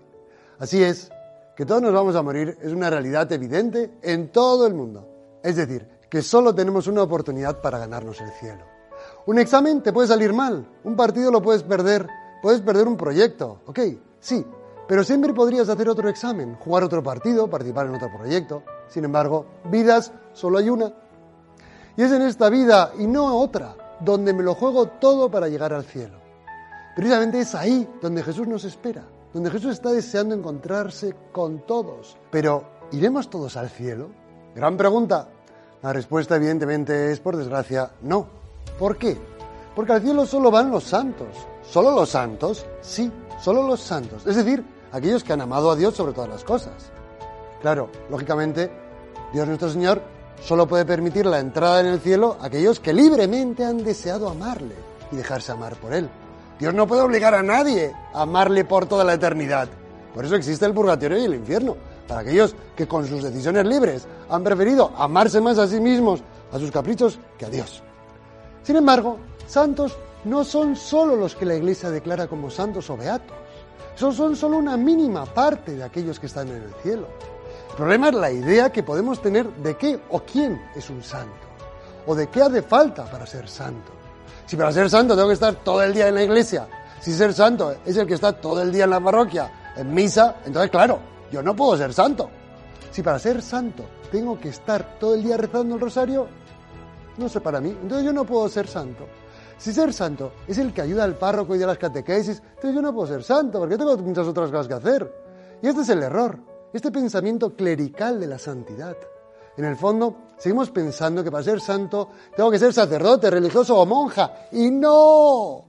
Así es, que todos nos vamos a morir es una realidad evidente en todo el mundo. Es decir, que solo tenemos una oportunidad para ganarnos el cielo. Un examen te puede salir mal, un partido lo puedes perder, puedes perder un proyecto, ok, sí, pero siempre podrías hacer otro examen, jugar otro partido, participar en otro proyecto. Sin embargo, vidas solo hay una. Y es en esta vida y no otra donde me lo juego todo para llegar al cielo. Precisamente es ahí donde Jesús nos espera, donde Jesús está deseando encontrarse con todos. Pero, ¿iremos todos al cielo? Gran pregunta. La respuesta evidentemente es, por desgracia, no. ¿Por qué? Porque al cielo solo van los santos. ¿Solo los santos? Sí, solo los santos. Es decir, aquellos que han amado a Dios sobre todas las cosas. Claro, lógicamente, Dios nuestro Señor solo puede permitir la entrada en el cielo a aquellos que libremente han deseado amarle y dejarse amar por Él. Dios no puede obligar a nadie a amarle por toda la eternidad. Por eso existe el purgatorio y el infierno, para aquellos que con sus decisiones libres han preferido amarse más a sí mismos, a sus caprichos, que a Dios. Sin embargo, santos no son solo los que la Iglesia declara como santos o beatos. Esos son solo una mínima parte de aquellos que están en el cielo. El problema es la idea que podemos tener de qué o quién es un santo, o de qué hace falta para ser santo. Si para ser santo tengo que estar todo el día en la iglesia, si ser santo es el que está todo el día en la parroquia, en misa, entonces claro, yo no puedo ser santo. Si para ser santo tengo que estar todo el día rezando el rosario, no sé para mí, entonces yo no puedo ser santo. Si ser santo es el que ayuda al párroco y de las catequesis, entonces yo no puedo ser santo porque tengo muchas otras cosas que hacer. Y este es el error, este pensamiento clerical de la santidad. En el fondo, seguimos pensando que para ser santo tengo que ser sacerdote, religioso o monja. Y no,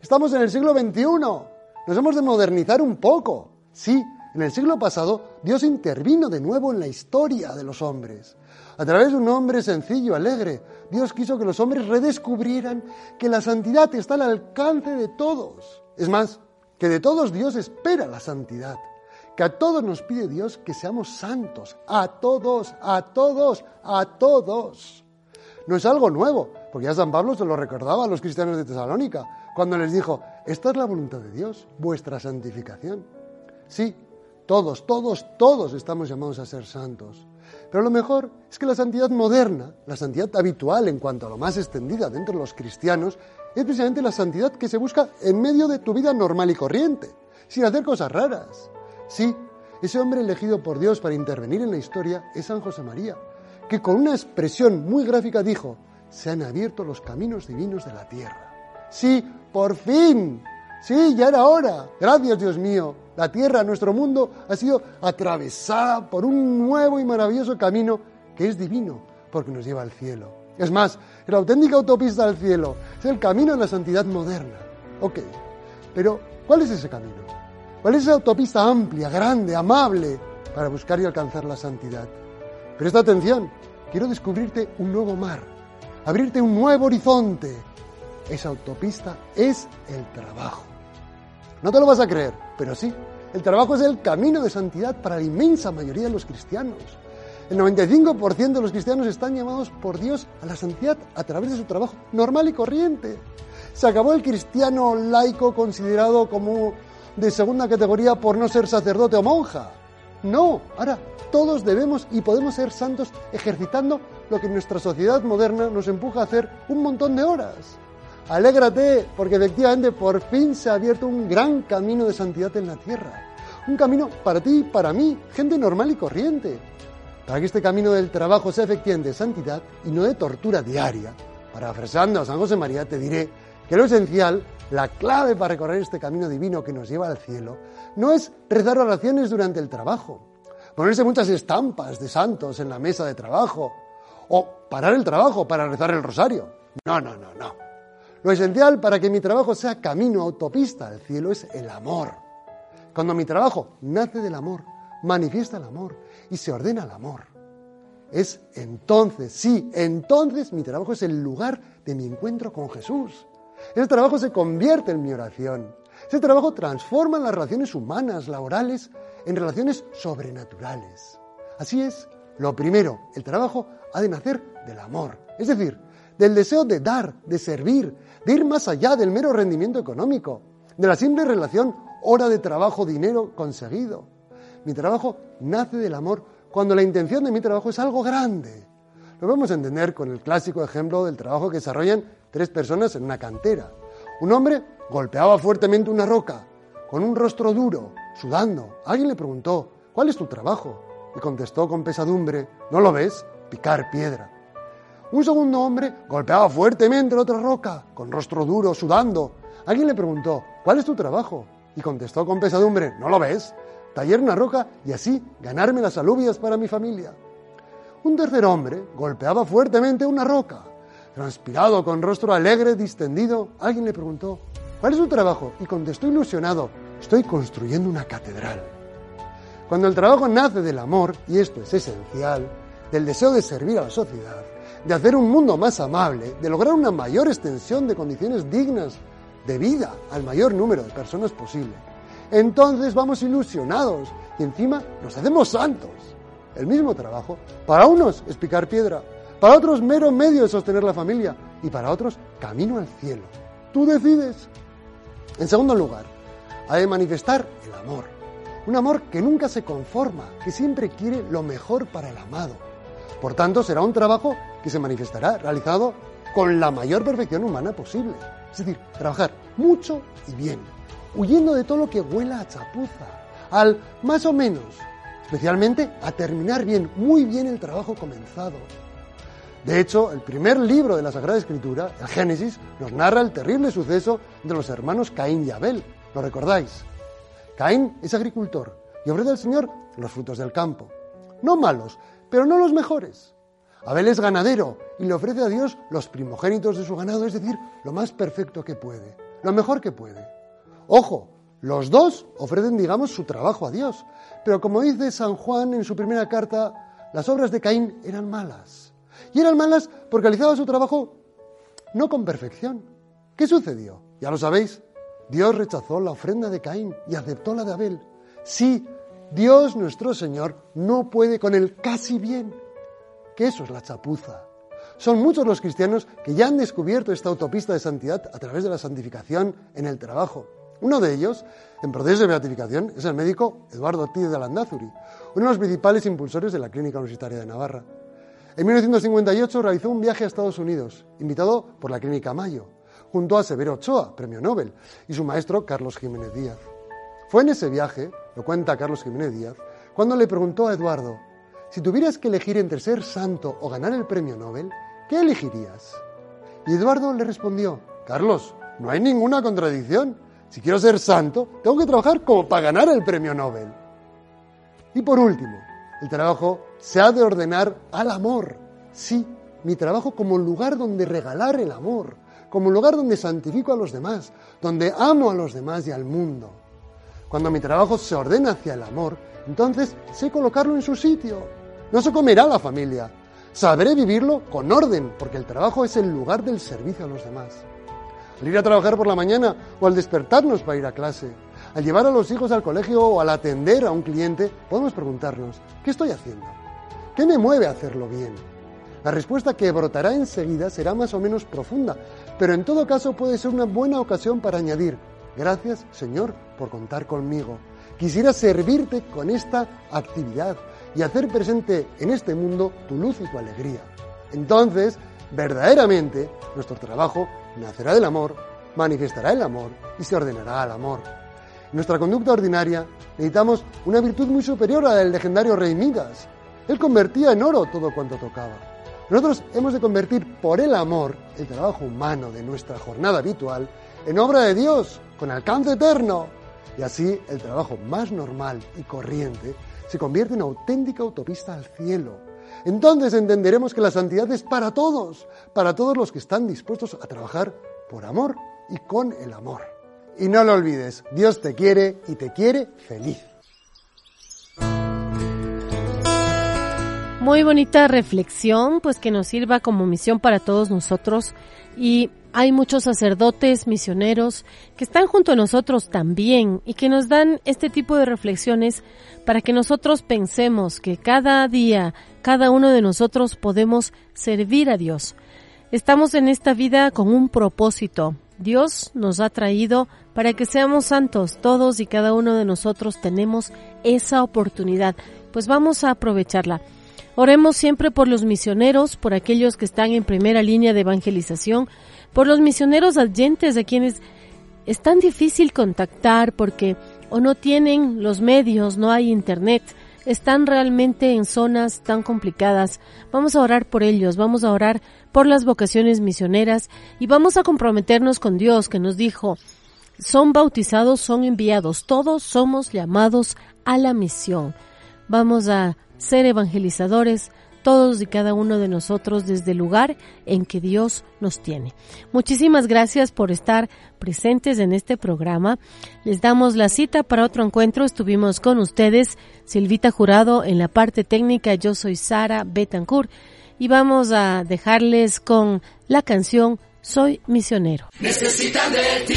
estamos en el siglo XXI. Nos hemos de modernizar un poco. Sí, en el siglo pasado Dios intervino de nuevo en la historia de los hombres. A través de un hombre sencillo, alegre, Dios quiso que los hombres redescubrieran que la santidad está al alcance de todos. Es más, que de todos Dios espera la santidad. Que a todos nos pide Dios que seamos santos. A todos, a todos, a todos. No es algo nuevo, porque ya San Pablo se lo recordaba a los cristianos de Tesalónica, cuando les dijo, esta es la voluntad de Dios, vuestra santificación. Sí, todos, todos, todos estamos llamados a ser santos. Pero lo mejor es que la santidad moderna, la santidad habitual en cuanto a lo más extendida dentro de los cristianos, es precisamente la santidad que se busca en medio de tu vida normal y corriente, sin hacer cosas raras. Sí, ese hombre elegido por Dios para intervenir en la historia es San José María, que con una expresión muy gráfica dijo, se han abierto los caminos divinos de la tierra. Sí, por fin. Sí, ya era hora. Gracias, Dios mío. La tierra, nuestro mundo, ha sido atravesada por un nuevo y maravilloso camino que es divino, porque nos lleva al cielo. Es más, la auténtica autopista al cielo es el camino de la santidad moderna. Ok, pero ¿cuál es ese camino? ¿Cuál es esa autopista amplia, grande, amable para buscar y alcanzar la santidad? Presta atención, quiero descubrirte un nuevo mar, abrirte un nuevo horizonte. Esa autopista es el trabajo. No te lo vas a creer, pero sí, el trabajo es el camino de santidad para la inmensa mayoría de los cristianos. El 95% de los cristianos están llamados por Dios a la santidad a través de su trabajo normal y corriente. Se acabó el cristiano laico considerado como de segunda categoría por no ser sacerdote o monja. No, ahora todos debemos y podemos ser santos ejercitando lo que nuestra sociedad moderna nos empuja a hacer un montón de horas. Alégrate, porque efectivamente por fin se ha abierto un gran camino de santidad en la tierra. Un camino para ti para mí, gente normal y corriente. Para que este camino del trabajo sea efectivamente de santidad y no de tortura diaria, parafraseando a San José María, te diré que lo esencial, la clave para recorrer este camino divino que nos lleva al cielo, no es rezar oraciones durante el trabajo, ponerse muchas estampas de santos en la mesa de trabajo, o parar el trabajo para rezar el rosario. No, no, no, no. Lo esencial para que mi trabajo sea camino autopista al cielo es el amor. Cuando mi trabajo nace del amor, manifiesta el amor y se ordena el amor. Es entonces, sí, entonces mi trabajo es el lugar de mi encuentro con Jesús. Ese trabajo se convierte en mi oración. Ese trabajo transforma las relaciones humanas, laborales, en relaciones sobrenaturales. Así es, lo primero, el trabajo ha de nacer del amor. Es decir, del deseo de dar, de servir, de ir más allá del mero rendimiento económico, de la simple relación hora de trabajo-dinero conseguido. Mi trabajo nace del amor cuando la intención de mi trabajo es algo grande. Lo vamos a entender con el clásico ejemplo del trabajo que desarrollan tres personas en una cantera. Un hombre golpeaba fuertemente una roca, con un rostro duro, sudando. Alguien le preguntó, ¿cuál es tu trabajo? Y contestó con pesadumbre, ¿no lo ves? Picar piedra. Un segundo hombre golpeaba fuertemente la otra roca, con rostro duro, sudando. Alguien le preguntó, ¿cuál es tu trabajo? Y contestó con pesadumbre, ¿no lo ves? Tallar una roca y así ganarme las alubias para mi familia. Un tercer hombre golpeaba fuertemente una roca. Transpirado, con rostro alegre, distendido, alguien le preguntó, ¿cuál es tu trabajo? Y contestó ilusionado, estoy construyendo una catedral. Cuando el trabajo nace del amor, y esto es esencial, del deseo de servir a la sociedad, de hacer un mundo más amable, de lograr una mayor extensión de condiciones dignas de vida al mayor número de personas posible. Entonces vamos ilusionados y encima nos hacemos santos. El mismo trabajo, para unos es picar piedra, para otros mero medio de sostener la familia y para otros camino al cielo. Tú decides. En segundo lugar, ha de manifestar el amor. Un amor que nunca se conforma, que siempre quiere lo mejor para el amado. Por tanto, será un trabajo que se manifestará realizado con la mayor perfección humana posible. Es decir, trabajar mucho y bien, huyendo de todo lo que huela a chapuza, al más o menos, especialmente a terminar bien, muy bien el trabajo comenzado. De hecho, el primer libro de la Sagrada Escritura, el Génesis, nos narra el terrible suceso de los hermanos Caín y Abel. ¿Lo recordáis? Caín es agricultor y ofrece al Señor los frutos del campo. No malos, pero no los mejores. Abel es ganadero y le ofrece a Dios los primogénitos de su ganado, es decir, lo más perfecto que puede, lo mejor que puede. Ojo, los dos ofrecen, digamos, su trabajo a Dios, pero como dice San Juan en su primera carta, las obras de Caín eran malas. Y eran malas porque realizaba su trabajo no con perfección. ¿Qué sucedió? Ya lo sabéis, Dios rechazó la ofrenda de Caín y aceptó la de Abel. Sí, Dios nuestro Señor no puede con el casi bien, eso es la chapuza. Son muchos los cristianos que ya han descubierto esta autopista de santidad a través de la santificación en el trabajo. Uno de ellos, en proceso de beatificación, es el médico Eduardo Ortiz de Landazuri, uno de los principales impulsores de la Clínica Universitaria de Navarra. En 1958 realizó un viaje a Estados Unidos, invitado por la Clínica Mayo, junto a Severo Ochoa, premio Nobel, y su maestro Carlos Jiménez Díaz. Fue en ese viaje, lo cuenta Carlos Jiménez Díaz, cuando le preguntó a Eduardo, si tuvieras que elegir entre ser santo o ganar el premio Nobel, ¿qué elegirías? Y Eduardo le respondió, Carlos, no hay ninguna contradicción. Si quiero ser santo, tengo que trabajar como para ganar el premio Nobel. Y por último, el trabajo se ha de ordenar al amor. Sí, mi trabajo como lugar donde regalar el amor, como lugar donde santifico a los demás, donde amo a los demás y al mundo. Cuando mi trabajo se ordena hacia el amor, entonces sé colocarlo en su sitio, no se comerá la familia. Sabré vivirlo con orden, porque el trabajo es el lugar del servicio a los demás. Al ir a trabajar por la mañana o al despertarnos para ir a clase, al llevar a los hijos al colegio o al atender a un cliente, podemos preguntarnos, ¿qué estoy haciendo? ¿Qué me mueve a hacerlo bien? La respuesta que brotará enseguida será más o menos profunda, pero en todo caso puede ser una buena ocasión para añadir, gracias Señor por contar conmigo. Quisiera servirte con esta actividad, y hacer presente en este mundo tu luz y tu alegría. Entonces, verdaderamente, nuestro trabajo nacerá del amor, manifestará el amor y se ordenará al amor. En nuestra conducta ordinaria necesitamos una virtud muy superior a la del legendario rey Midas. Él convertía en oro todo cuanto tocaba. Nosotros hemos de convertir por el amor el trabajo humano de nuestra jornada habitual en obra de Dios, con alcance eterno. Y así el trabajo más normal y corriente se convierte en auténtica autopista al cielo. Entonces entenderemos que la santidad es para todos, para todos los que están dispuestos a trabajar por amor y con el amor. Y no lo olvides, Dios te quiere y te quiere feliz. Muy bonita reflexión, pues que nos sirva como misión para todos nosotros y hay muchos sacerdotes, misioneros, que están junto a nosotros también y que nos dan este tipo de reflexiones para que nosotros pensemos que cada día, cada uno de nosotros podemos servir a Dios. Estamos en esta vida con un propósito. Dios nos ha traído para que seamos santos. Todos y cada uno de nosotros tenemos esa oportunidad. Pues vamos a aprovecharla. Oremos siempre por los misioneros, por aquellos que están en primera línea de evangelización, por los misioneros adyentes de quienes es tan difícil contactar porque o no tienen los medios, no hay internet, están realmente en zonas tan complicadas. Vamos a orar por ellos, vamos a orar por las vocaciones misioneras y vamos a comprometernos con Dios que nos dijo, son bautizados, son enviados, todos somos llamados a la misión. Vamos a ser evangelizadores, todos y cada uno de nosotros desde el lugar en que Dios nos tiene. Muchísimas gracias por estar presentes en este programa. Les damos la cita para otro encuentro. Estuvimos con ustedes, Silvita Jurado en la parte técnica. Yo soy Sara Betancourt y vamos a dejarles con la canción Soy misionero. Necesitan de ti,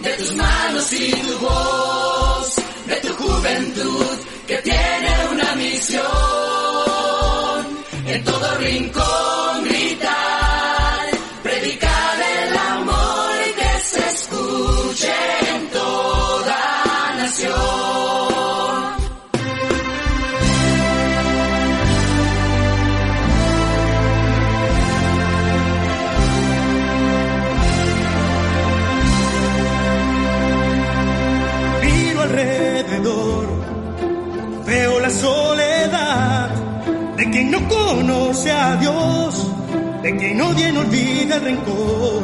de tus manos y tu voz, En todo rincón conoce a Dios, de quien odia y no olvida el rencor.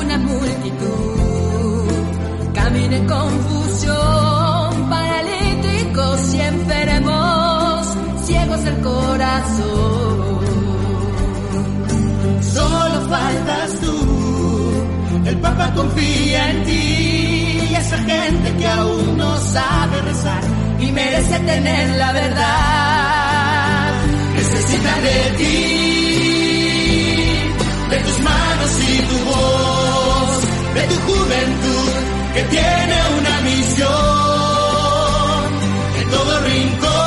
Una multitud camina en confusión, paralíticos y enfermos, ciegos del corazón. Solo faltas tú, el Papa confía en ti y esa gente que aún no sabe rezar y merece tener la verdad. Necesita de ti, de tus manos y tu voz, de tu juventud que tiene una misión, en todo rincón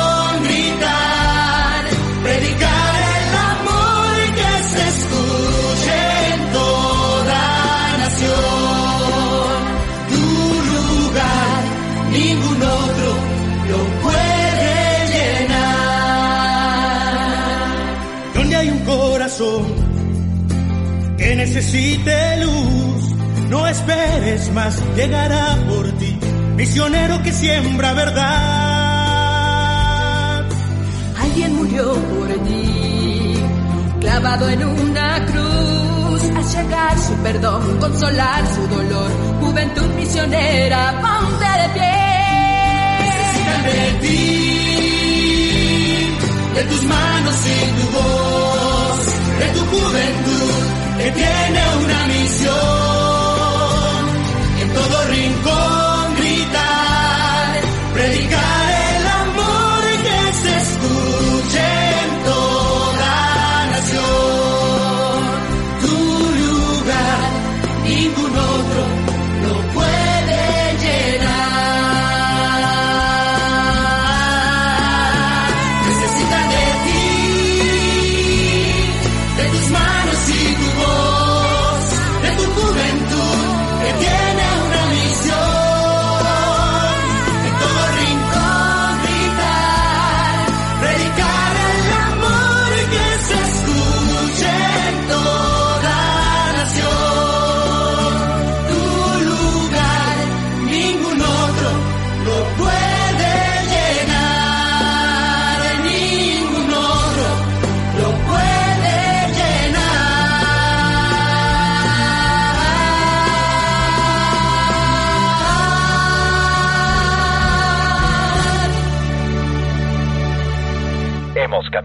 necesite luz, no esperes más, llegará por ti, misionero que siembra verdad. Alguien murió por ti, clavado en una cruz, al llegar su perdón, consolar su dolor, juventud misionera, ponte de pie. Necesitan de ti, de tus manos y tu voz, de tu juventud que tiene una misión.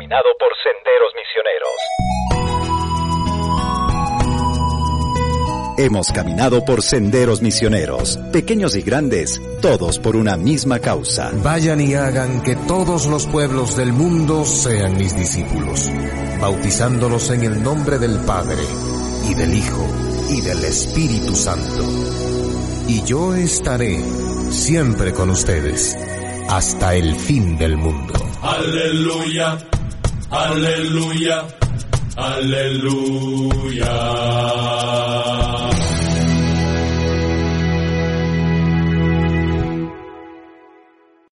Hemos caminado por senderos misioneros. Hemos caminado por senderos misioneros, pequeños y grandes, todos por una misma causa. Vayan y hagan que todos los pueblos del mundo sean mis discípulos, bautizándolos en el nombre del Padre, y del Hijo, y del Espíritu Santo. Y yo estaré siempre con ustedes, hasta el fin del mundo. Aleluya, aleluya, aleluya.